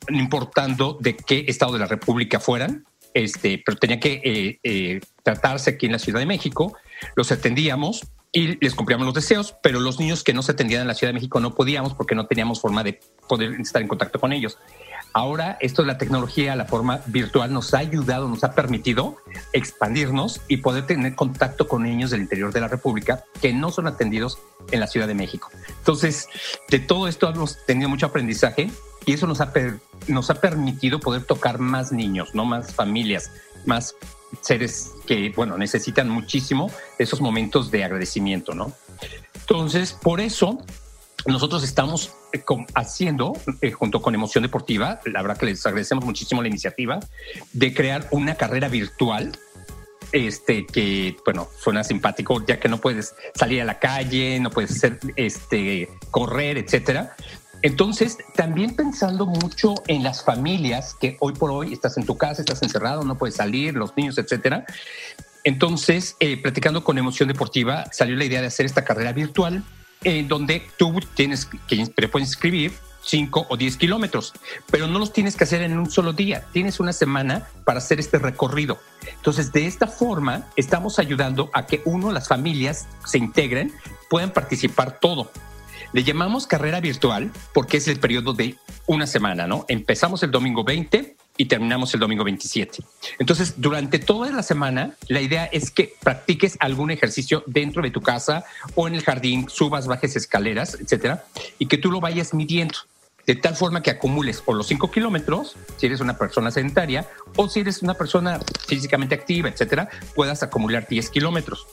Speaker 6: importando de qué estado de la República fueran, este, pero tenía que tratarse aquí en la Ciudad de México. Los atendíamos y les cumplíamos los deseos, pero los niños que no se atendían en la Ciudad de México no podíamos porque no teníamos forma de poder estar en contacto con ellos. Ahora, esto de la tecnología, la forma virtual, nos ha ayudado, nos ha permitido expandirnos y poder tener contacto con niños del interior de la República que no son atendidos en la Ciudad de México. Entonces, de todo esto hemos tenido mucho aprendizaje y eso nos ha, nos ha permitido poder tocar más niños, no más familias, más seres que, bueno, necesitan muchísimo esos momentos de agradecimiento, ¿no? Entonces, por eso nosotros estamos eh, haciendo, eh, junto con Emoción Deportiva, la verdad que les agradecemos muchísimo la iniciativa de crear una carrera virtual este que bueno suena simpático ya que no puedes salir a la calle no puedes hacer este correr etcétera entonces, también pensando mucho en las familias que hoy por hoy estás en tu casa, estás encerrado, no puedes salir, los niños, etcétera. Entonces, eh, platicando con Emoción Deportiva, salió la idea de hacer esta carrera virtual en donde tú tienes que te puedes inscribir 5 o 10 kilómetros, pero no los tienes que hacer en un solo día. Tienes una semana para hacer este recorrido. Entonces, de esta forma, estamos ayudando a que uno, las familias se integren, puedan participar todo. Le llamamos carrera virtual porque es el periodo de una semana, ¿no? Empezamos el domingo 20 y terminamos el domingo 27. Entonces, durante toda la semana, la idea es que practiques algún ejercicio dentro de tu casa o en el jardín, subas, bajes escaleras, etcétera, y que tú lo vayas midiendo de tal forma que acumules o los 5 kilómetros, si eres una persona sedentaria, o si eres una persona físicamente activa, etcétera, puedas acumular 10 kilómetros.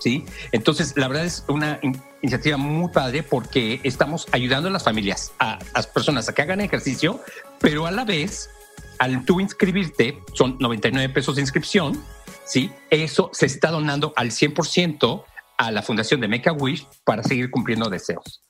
Speaker 6: ¿Sí? Entonces, la verdad es una iniciativa muy padre porque estamos ayudando a las familias, a las personas a que hagan ejercicio, pero a la vez al tú inscribirte, son 99 pesos de inscripción, ¿sí? Eso se está donando al 100% a la Fundación de Make a Wish para seguir cumpliendo deseos.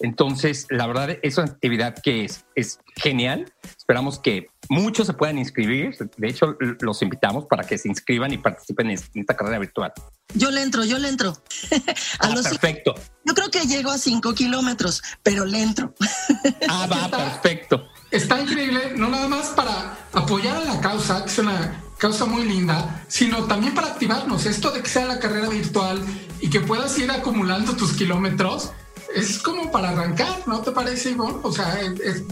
Speaker 6: Entonces, la verdad es una actividad que es, es genial. Esperamos que muchos se puedan inscribir. De hecho, los invitamos para que se inscriban y participen en esta carrera virtual.
Speaker 2: Yo le entro, yo le entro. [LAUGHS]
Speaker 6: a ah, perfecto.
Speaker 2: Yo creo que llego a 5 kilómetros, pero le entro. [LAUGHS]
Speaker 6: ah, va, perfecto.
Speaker 3: Está increíble, no nada más para apoyar a la causa, que es una causa muy linda, sino también para activarnos. Esto de que sea la carrera virtual y que puedas ir acumulando tus kilómetros es como para arrancar, ¿no te parece, Ivonne? O sea,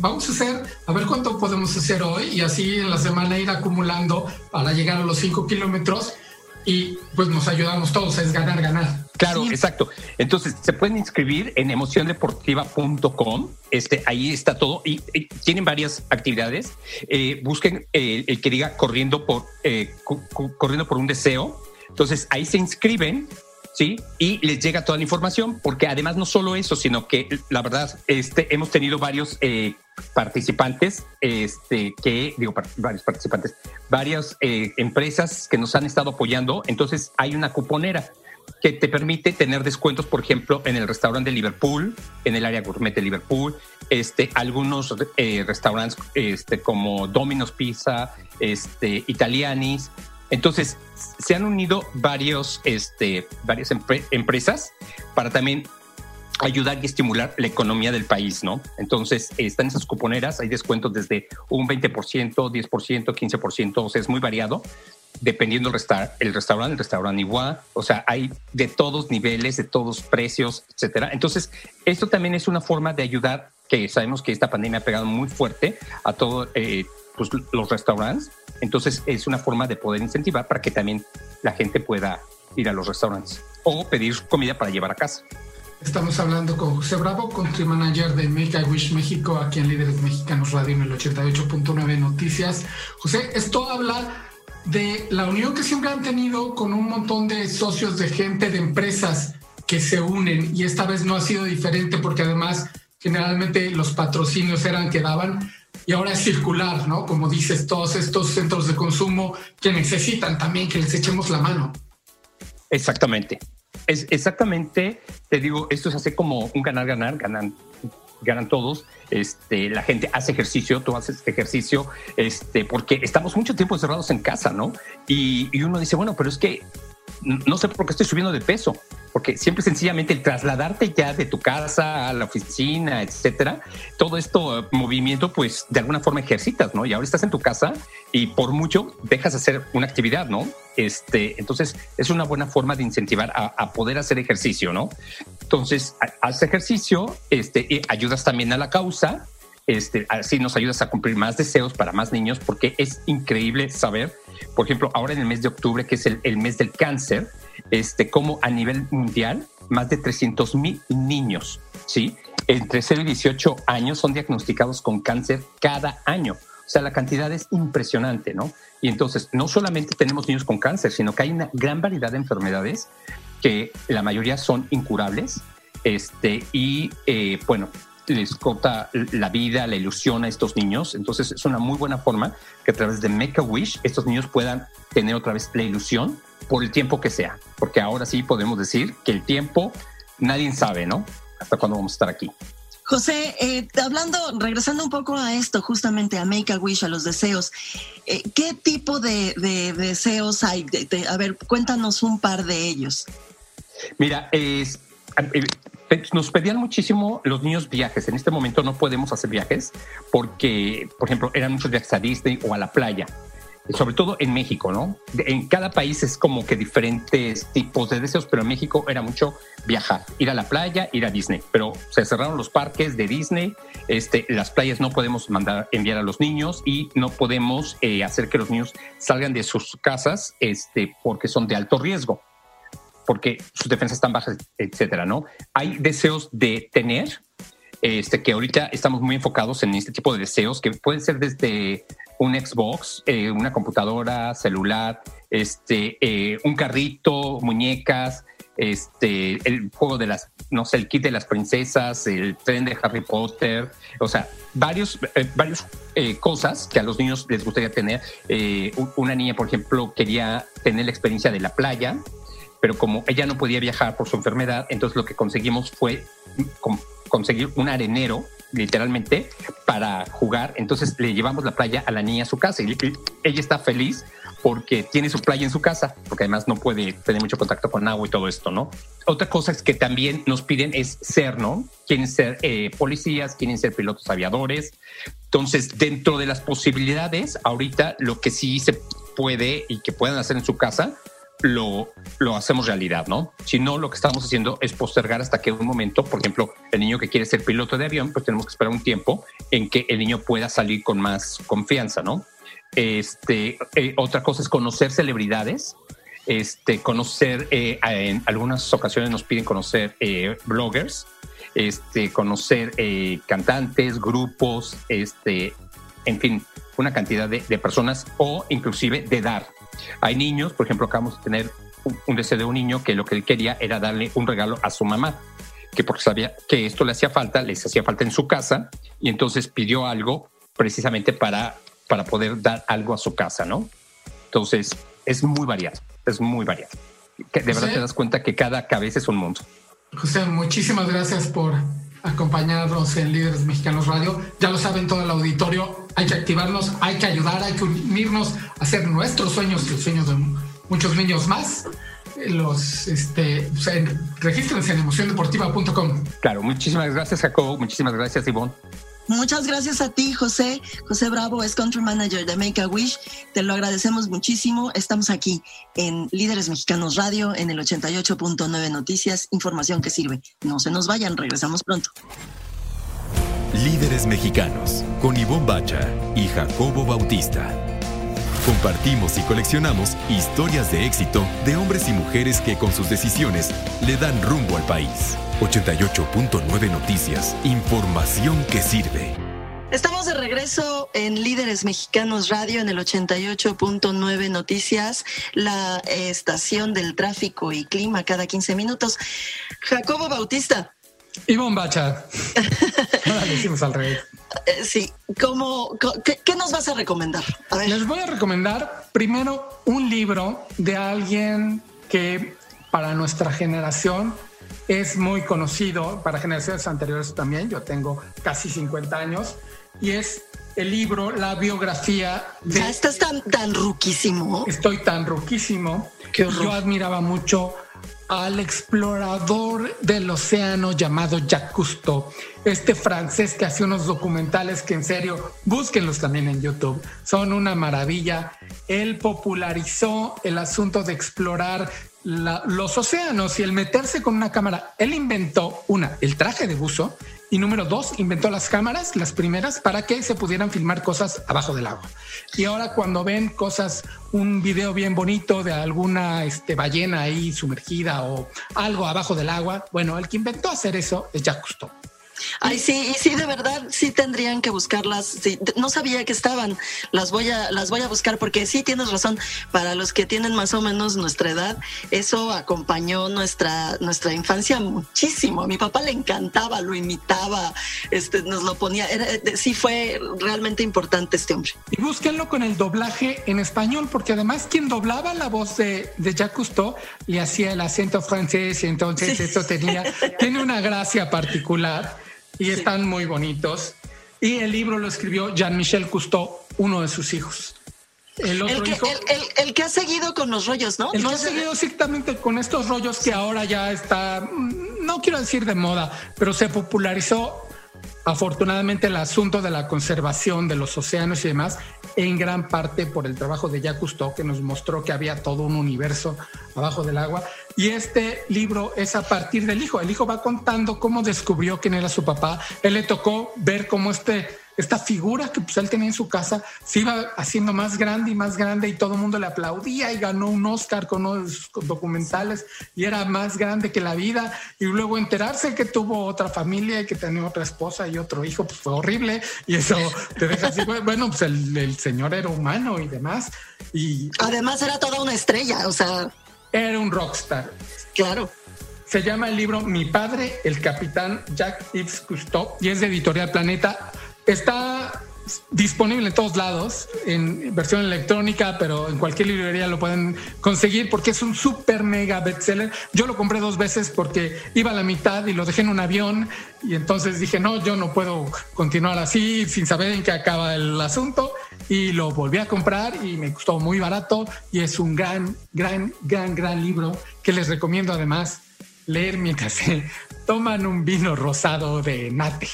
Speaker 3: vamos a hacer, a ver cuánto podemos hacer hoy y así en la semana ir acumulando para llegar a los 5 kilómetros y pues nos ayudamos todos, es ganar, ganar.
Speaker 6: Claro, exacto. Entonces, se pueden inscribir en emociondeportiva.com. Este, ahí está todo y, tienen varias actividades. Eh, busquen el, que diga corriendo por, eh, corriendo por un deseo. Entonces, ahí se inscriben ¿sí? Y les llega toda la información, porque además no solo eso, sino que la verdad, este, hemos tenido varios eh, participantes, este, que, digo, varios participantes, varias eh, empresas que nos han estado apoyando, entonces hay una cuponera que te permite tener descuentos, por ejemplo, en el restaurante de Liverpool, en el área gourmet de Liverpool, este, algunos eh, restaurantes este, como Domino's Pizza, este, Italianis, entonces, se han unido varios, este, varias empresas para también ayudar y estimular la economía del país, ¿no? Entonces, están esas cuponeras, hay descuentos desde un 20%, 10%, 15%, o sea, es muy variado, dependiendo el, el restaurante, el restaurante igual, o sea, hay de todos niveles, de todos precios, etcétera. Entonces, esto también es una forma de ayudar, que sabemos que esta pandemia ha pegado muy fuerte a todos eh, pues, los restaurantes, entonces es una forma de poder incentivar para que también la gente pueda ir a los restaurantes o pedir comida para llevar a casa.
Speaker 3: Estamos hablando con José Bravo, country manager de Make a Wish México, aquí en Líderes Mexicanos Radio en el 88.9 Noticias. José, esto habla de la unión que siempre han tenido con un montón de socios, de gente, de empresas que se unen y esta vez no ha sido diferente porque además generalmente los patrocinios eran que daban y ahora es circular, ¿no? Como dices, todos estos centros de consumo que necesitan también que les echemos la mano.
Speaker 6: Exactamente. Es exactamente, te digo, esto se hace como un ganar-ganar, ganan, ganan todos. Este, la gente hace ejercicio, tú haces ejercicio, este, porque estamos mucho tiempo encerrados en casa, ¿no? Y uno dice, bueno, pero es que no sé por qué estoy subiendo de peso, porque siempre sencillamente el trasladarte ya de tu casa a la oficina, etcétera, todo esto eh, movimiento, pues de alguna forma ejercitas, ¿no? Y ahora estás en tu casa y por mucho dejas de hacer una actividad, ¿no? Este, entonces es una buena forma de incentivar a, poder hacer ejercicio, ¿no? Entonces, haz ejercicio, este, ayudas también a la causa, este, así nos ayudas a cumplir más deseos para más niños, porque es increíble saber por ejemplo, ahora en el mes de octubre, que es el, mes del cáncer, este, como a nivel mundial, más de 300 mil niños, ¿sí? Entre 0 y 18 años son diagnosticados con cáncer cada año. O sea, la cantidad es impresionante, ¿no? Y entonces, no solamente tenemos niños con cáncer, sino que hay una gran variedad de enfermedades que la mayoría son incurables. Este, y eh, bueno, les corta la vida, la ilusión a estos niños. Entonces es una muy buena forma que a través de Make a Wish estos niños puedan tener otra vez la ilusión por el tiempo que sea. Porque ahora sí podemos decir que el tiempo nadie sabe, ¿no? Hasta cuándo vamos a estar aquí.
Speaker 2: José, eh, hablando, regresando un poco a esto, justamente a Make a Wish, a los deseos, eh, ¿qué tipo de, deseos hay? a ver, cuéntanos un par de ellos.
Speaker 6: Mira, es, eh, nos pedían muchísimo los niños viajes. En este momento no podemos hacer viajes porque, por ejemplo, eran muchos viajes a Disney o a la playa. sobre todo en México, ¿no? En cada país es como que diferentes tipos de deseos, pero en México era mucho viajar, ir a la playa, ir a Disney, pero se cerraron los parques de Disney, este, las playas no podemos mandar enviar a los niños y no podemos eh, hacer que los niños salgan de sus casas, este, porque son de alto riesgo, porque sus defensas están bajas, etcétera, ¿no? Hay deseos de tener, este, que ahorita estamos muy enfocados en este tipo de deseos que pueden ser desde un Xbox, eh, una computadora, celular, este, eh, un carrito, muñecas, este, el juego de las, no sé, el kit de las princesas, el tren de Harry Potter, o sea, varios, eh, varios cosas que a los niños les gustaría tener. una niña, por ejemplo, quería tener la experiencia de la playa, pero como ella no podía viajar por su enfermedad, entonces lo que conseguimos fue conseguir un arenero literalmente, para jugar. Entonces le llevamos la playa a la niña a su casa y ella está feliz porque tiene su playa en su casa, porque además no puede tener mucho contacto con agua y todo esto, ¿no? Otra cosa es que también nos piden es ser, ¿no? Quieren ser eh, policías, quieren ser pilotos aviadores. Entonces, dentro de las posibilidades, ahorita lo que sí se puede y que puedan hacer en su casa lo, lo hacemos realidad, ¿no? Si no, lo que estamos haciendo es postergar hasta que un momento, por ejemplo, el niño que quiere ser piloto de avión, pues tenemos que esperar un tiempo en que el niño pueda salir con más confianza, ¿no? Este, eh, otra cosa es conocer celebridades, este, conocer, eh, en algunas ocasiones nos piden conocer eh, bloggers, este, conocer cantantes, grupos, este, en fin, una cantidad de, de personas o inclusive de dar hay niños, por ejemplo, acabamos de tener un, deseo de un niño que lo que él quería era darle un regalo a su mamá, que porque sabía que esto le hacía falta, les hacía falta en su casa, y entonces pidió algo precisamente para, para poder dar algo a su casa, ¿no? Entonces, es muy variado, es muy variado. De verdad te das cuenta que cada cabeza es un mundo.
Speaker 3: José, muchísimas gracias por acompañarnos en Líderes Mexicanos Radio. Ya lo saben todo el auditorio, hay que activarnos, hay que ayudar, hay que unirnos a hacer nuestros sueños y los sueños de muchos niños más. Los este, regístrense en emociondeportiva.com.
Speaker 6: Claro, muchísimas gracias, Jacobo. Muchísimas gracias, Ivonne.
Speaker 2: Muchas gracias a ti, José. José Bravo es Country Manager de Make a Wish. Te lo agradecemos muchísimo. Estamos aquí en Líderes Mexicanos Radio en el 88.9 Noticias, información que sirve. No se nos vayan, regresamos pronto.
Speaker 1: Líderes Mexicanos con Ivonne Bacha y Jacobo Bautista. Compartimos y coleccionamos historias de éxito de hombres y mujeres que con sus decisiones le dan rumbo al país. 88.9 Noticias, información que sirve.
Speaker 2: Estamos de regreso en Líderes Mexicanos Radio en el 88.9 Noticias, la estación del tráfico y clima cada 15 minutos. Jacobo Bautista.
Speaker 3: Ivonne Bacha. Ahora [LAUGHS] decimos al revés.
Speaker 2: Eh, sí, ¿cómo, qué, qué, nos vas a recomendar?
Speaker 3: A ver. Les voy a recomendar primero un libro de alguien que para nuestra generación es muy conocido para generaciones anteriores también. Yo tengo casi 50 años y es el libro, la biografía.
Speaker 2: De, ya estás tan, tan ruquísimo.
Speaker 3: Estoy tan ruquísimo. que Yo admiraba mucho al explorador del océano llamado Jacques Cousteau, este francés que hace unos documentales que en serio, búsquenlos también en YouTube, son una maravilla. Él popularizó el asunto de explorar los océanos y el meterse con una cámara. Él inventó una, el traje de buzo y número dos, inventó las cámaras, las primeras, para que se pudieran filmar cosas abajo del agua. Y ahora cuando ven cosas, un video bien bonito de alguna este, ballena ahí sumergida o algo abajo del agua, bueno, el que inventó hacer eso es Jacques Cousteau.
Speaker 2: Ay, sí, y sí, de verdad, sí tendrían que buscarlas. no sabía que estaban. Las voy a, las voy a buscar porque sí tienes razón. Para los que tienen más o menos nuestra edad, eso acompañó nuestra, nuestra infancia muchísimo. A mi papá le encantaba, lo imitaba, este, nos lo ponía. sí fue realmente importante este hombre.
Speaker 3: Y búsquenlo con el doblaje en español, porque además quien doblaba la voz de, de Jacques Cousteau le hacía el acento francés y entonces eso tenía, tiene una gracia particular y están muy bonitos. Y el libro lo escribió Jean-Michel Cousteau, uno de sus hijos.
Speaker 2: El, otro que, hijo, el, que ha seguido con los rollos, ¿no?
Speaker 3: El
Speaker 2: que
Speaker 3: ha seguido exactamente con estos rollos que ahora ya está, mm, no quiero decir de moda, pero se popularizó afortunadamente el asunto de la conservación de los océanos y demás. En gran parte por el trabajo de Jacques Cousteau, que nos mostró que había todo un universo abajo del agua. Y este libro es a partir del hijo. El hijo va contando cómo descubrió quién era su papá. Él le tocó ver cómo este esta figura que pues, él tenía en su casa se iba haciendo más grande y más grande y todo el mundo le aplaudía y ganó un Oscar con unos documentales y era más grande que la vida. Y luego enterarse que tuvo otra familia y que tenía otra esposa y otro hijo pues fue horrible. Y eso te deja así [LAUGHS] bueno pues el, el señor era humano y demás. Y
Speaker 2: además era toda una estrella o sea.
Speaker 3: Era un rockstar.
Speaker 2: Claro.
Speaker 3: Se llama el libro Mi padre, el capitán Jack Yves Cousteau, y es de Editorial Planeta. Está disponible en todos lados, en versión electrónica, pero en cualquier librería lo pueden conseguir porque es un super mega bestseller. Yo lo compré dos veces porque iba a la mitad y lo dejé en un avión y entonces dije, no, yo no puedo continuar así sin saber en qué acaba el asunto y lo volví a comprar y me costó muy barato y es un gran, gran, gran, gran libro que les recomiendo además leer mientras se toman un vino rosado de nate.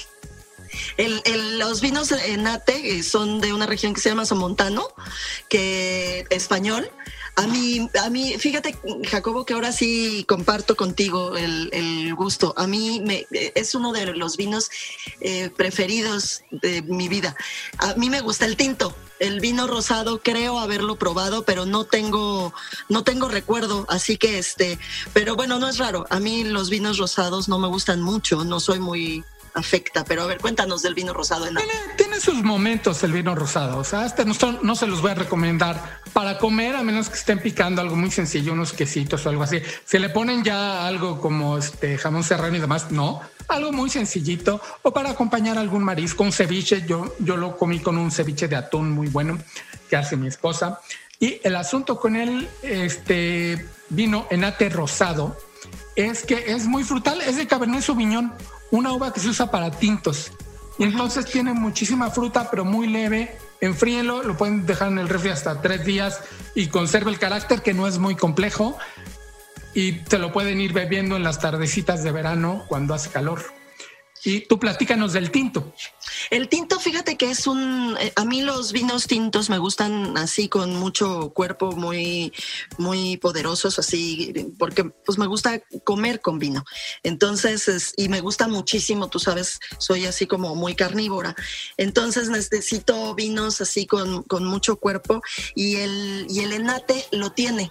Speaker 2: El, los vinos Nate eh, son de una región que se llama Somontano, que español. A mí, a mí, fíjate, Jacobo, que ahora sí comparto contigo el, gusto. A mí me, es uno de los vinos eh, preferidos de mi vida. A mí me gusta el tinto. El vino rosado creo haberlo probado, pero no tengo, no tengo recuerdo. Así que este, pero bueno, no es raro. A mí los vinos rosados no me gustan mucho. No soy muy afecta. Pero a ver, cuéntanos del vino rosado. En
Speaker 3: tiene, tiene, sus momentos el vino rosado. O sea, este no, no, se los voy a recomendar para comer, a menos que estén picando algo muy sencillo, unos quesitos o algo así. Se le ponen ya algo como este jamón serrano y demás, no. Algo muy sencillito o para acompañar algún marisco, un ceviche. Yo, yo lo comí con un ceviche de atún muy bueno que hace mi esposa. Y el asunto con el este vino enate rosado es que es muy frutal, es de Cabernet Sauvignon una uva que se usa para tintos. Y entonces tiene muchísima fruta, pero muy leve. Enfríenlo, lo pueden dejar en el refri hasta tres días y conserva el carácter que no es muy complejo. Y se lo pueden ir bebiendo en las tardecitas de verano cuando hace calor. Y tú platícanos del tinto.
Speaker 2: El tinto, fíjate que es un, eh, a mí los vinos tintos me gustan así con mucho cuerpo, muy, muy poderosos, así, porque pues me gusta comer con vino. Entonces, y me gusta muchísimo, tú sabes, soy así como muy carnívora. Entonces necesito vinos así con, con mucho cuerpo y el, y el enate lo tiene.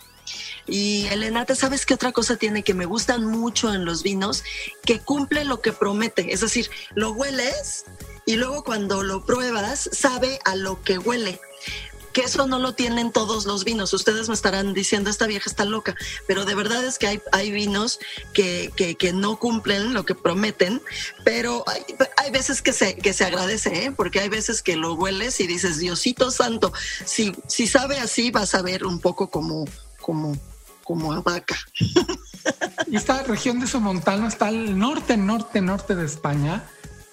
Speaker 2: Y Elena, ¿sabes qué otra cosa tiene que me gustan mucho en los vinos? Que cumple lo que promete. Es decir, lo hueles y luego cuando lo pruebas, sabe a lo que huele que eso no lo tienen todos los vinos. Ustedes me estarán diciendo, esta vieja está loca, pero de verdad es que hay, vinos que, no cumplen lo que prometen, pero hay, veces que se, agradece, ¿eh? porque hay veces que lo hueles y dices, Diosito Santo, si, si sabe así, vas a ver un poco como, como como a vaca.
Speaker 3: Y esta región de Somontano está al norte, norte, norte de España.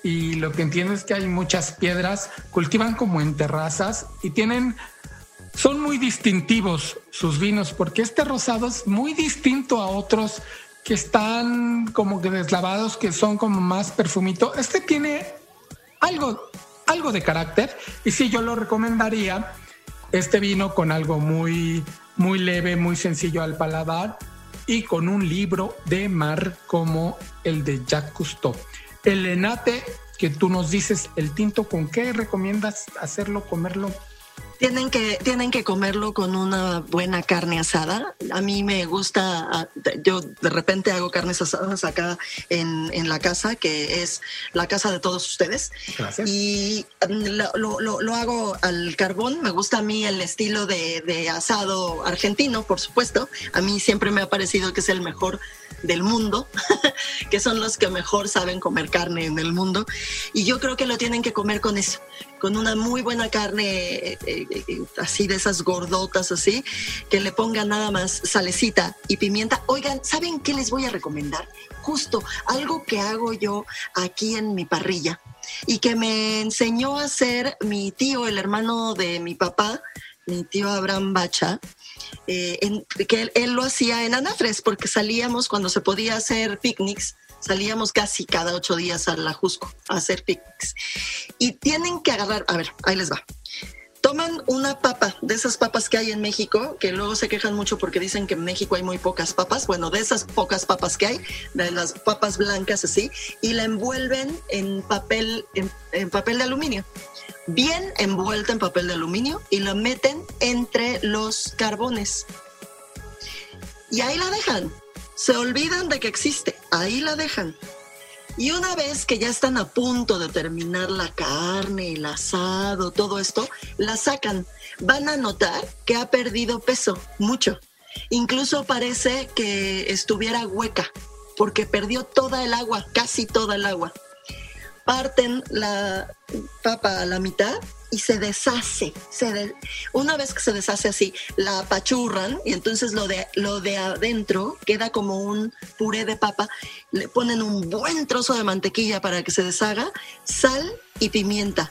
Speaker 3: Y lo que entiendo es que hay muchas piedras, cultivan como en terrazas y tienen, son muy distintivos sus vinos, porque este rosado es muy distinto a otros que están como que deslavados, que son como más perfumito. Este tiene algo, algo de carácter y sí, yo lo recomendaría este vino con algo muy muy leve, muy sencillo al paladar y con un libro de mar como el de Jacques Cousteau. El enate que tú nos dices, el tinto, ¿con qué recomiendas hacerlo, comerlo?
Speaker 2: Tienen que, tienen que comerlo con una buena carne asada. A mí me gusta, ah, yo de repente hago carnes asadas acá en, en la casa, que es la casa de todos ustedes.
Speaker 3: Gracias.
Speaker 2: Y mm, lo, lo, lo, hago al carbón. Me gusta a mí el estilo de, de asado argentino, por supuesto. A mí siempre me ha parecido que es el mejor del mundo, [LAUGHS] que son los que mejor saben comer carne en el mundo. Y yo creo que lo tienen que comer con eso, con una muy buena carne, eh, eh, eh, así de esas gordotas así, que le pongan nada más salecita y pimienta. Oigan, ¿saben qué les voy a recomendar? Justo algo que hago yo aquí en mi parrilla y que me enseñó a hacer mi tío, el hermano de mi papá, mi tío Abraham Bacha, en, que él, lo hacía en Anafres, porque salíamos cuando se podía hacer picnics, salíamos casi cada ocho días a la Jusco a hacer picnics. Y tienen que agarrar, a ver, ahí les va. Toman una papa, de esas papas que hay en México, que luego se quejan mucho porque dicen que en México hay muy pocas papas, bueno, de esas pocas papas que hay, de las papas blancas así, y la envuelven en papel, en, papel de aluminio, bien envuelta en papel de aluminio, y la meten entre los carbones. Y ahí la dejan, se olvidan de que existe, ahí la dejan. Y una vez que ya están a punto de terminar la carne, el asado, todo esto, la sacan. Van a notar que ha perdido peso, mucho. Incluso parece que estuviera hueca, porque perdió toda el agua, casi toda el agua. Parten la papa a la mitad y se deshace. Se una vez que se deshace así, la apachurran y entonces lo de, lo de adentro queda como un puré de papa. Le ponen un buen trozo de mantequilla para que se deshaga, sal y pimienta.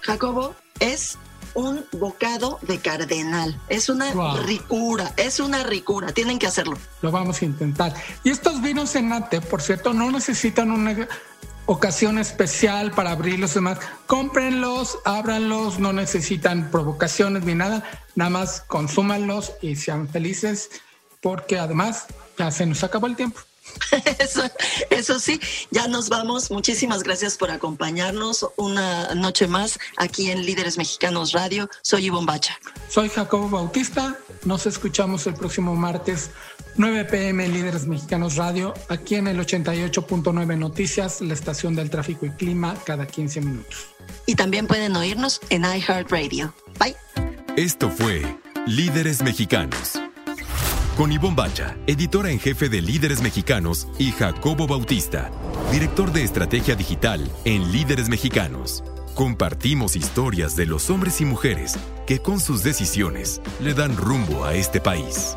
Speaker 2: Jacobo, es un bocado de cardenal. Es una ricura, es una ricura. Tienen que hacerlo.
Speaker 3: Lo vamos a intentar. Y estos vinos en Nate, por cierto, no necesitan una ocasión especial para abrirlos y demás. Cómprenlos, ábranlos, no necesitan provocaciones ni nada, nada más consúmanlos y sean felices, porque además ya se nos acabó el tiempo. [LAUGHS]
Speaker 2: Eso, eso sí, ya nos vamos. Muchísimas gracias por acompañarnos una noche más aquí en Líderes Mexicanos Radio. Soy Ivonne Bacha.
Speaker 3: Soy Jacobo Bautista. Nos escuchamos el próximo martes 9 pm Líderes Mexicanos Radio, aquí en el 88.9 Noticias, la estación del tráfico y clima, cada 15 minutos.
Speaker 2: Y también pueden oírnos en iHeartRadio. Bye.
Speaker 1: Esto fue Líderes Mexicanos. Con Ivonne Bacha, editora en jefe de Líderes Mexicanos, y Jacobo Bautista, director de estrategia digital en Líderes Mexicanos. Compartimos historias de los hombres y mujeres que con sus decisiones le dan rumbo a este país.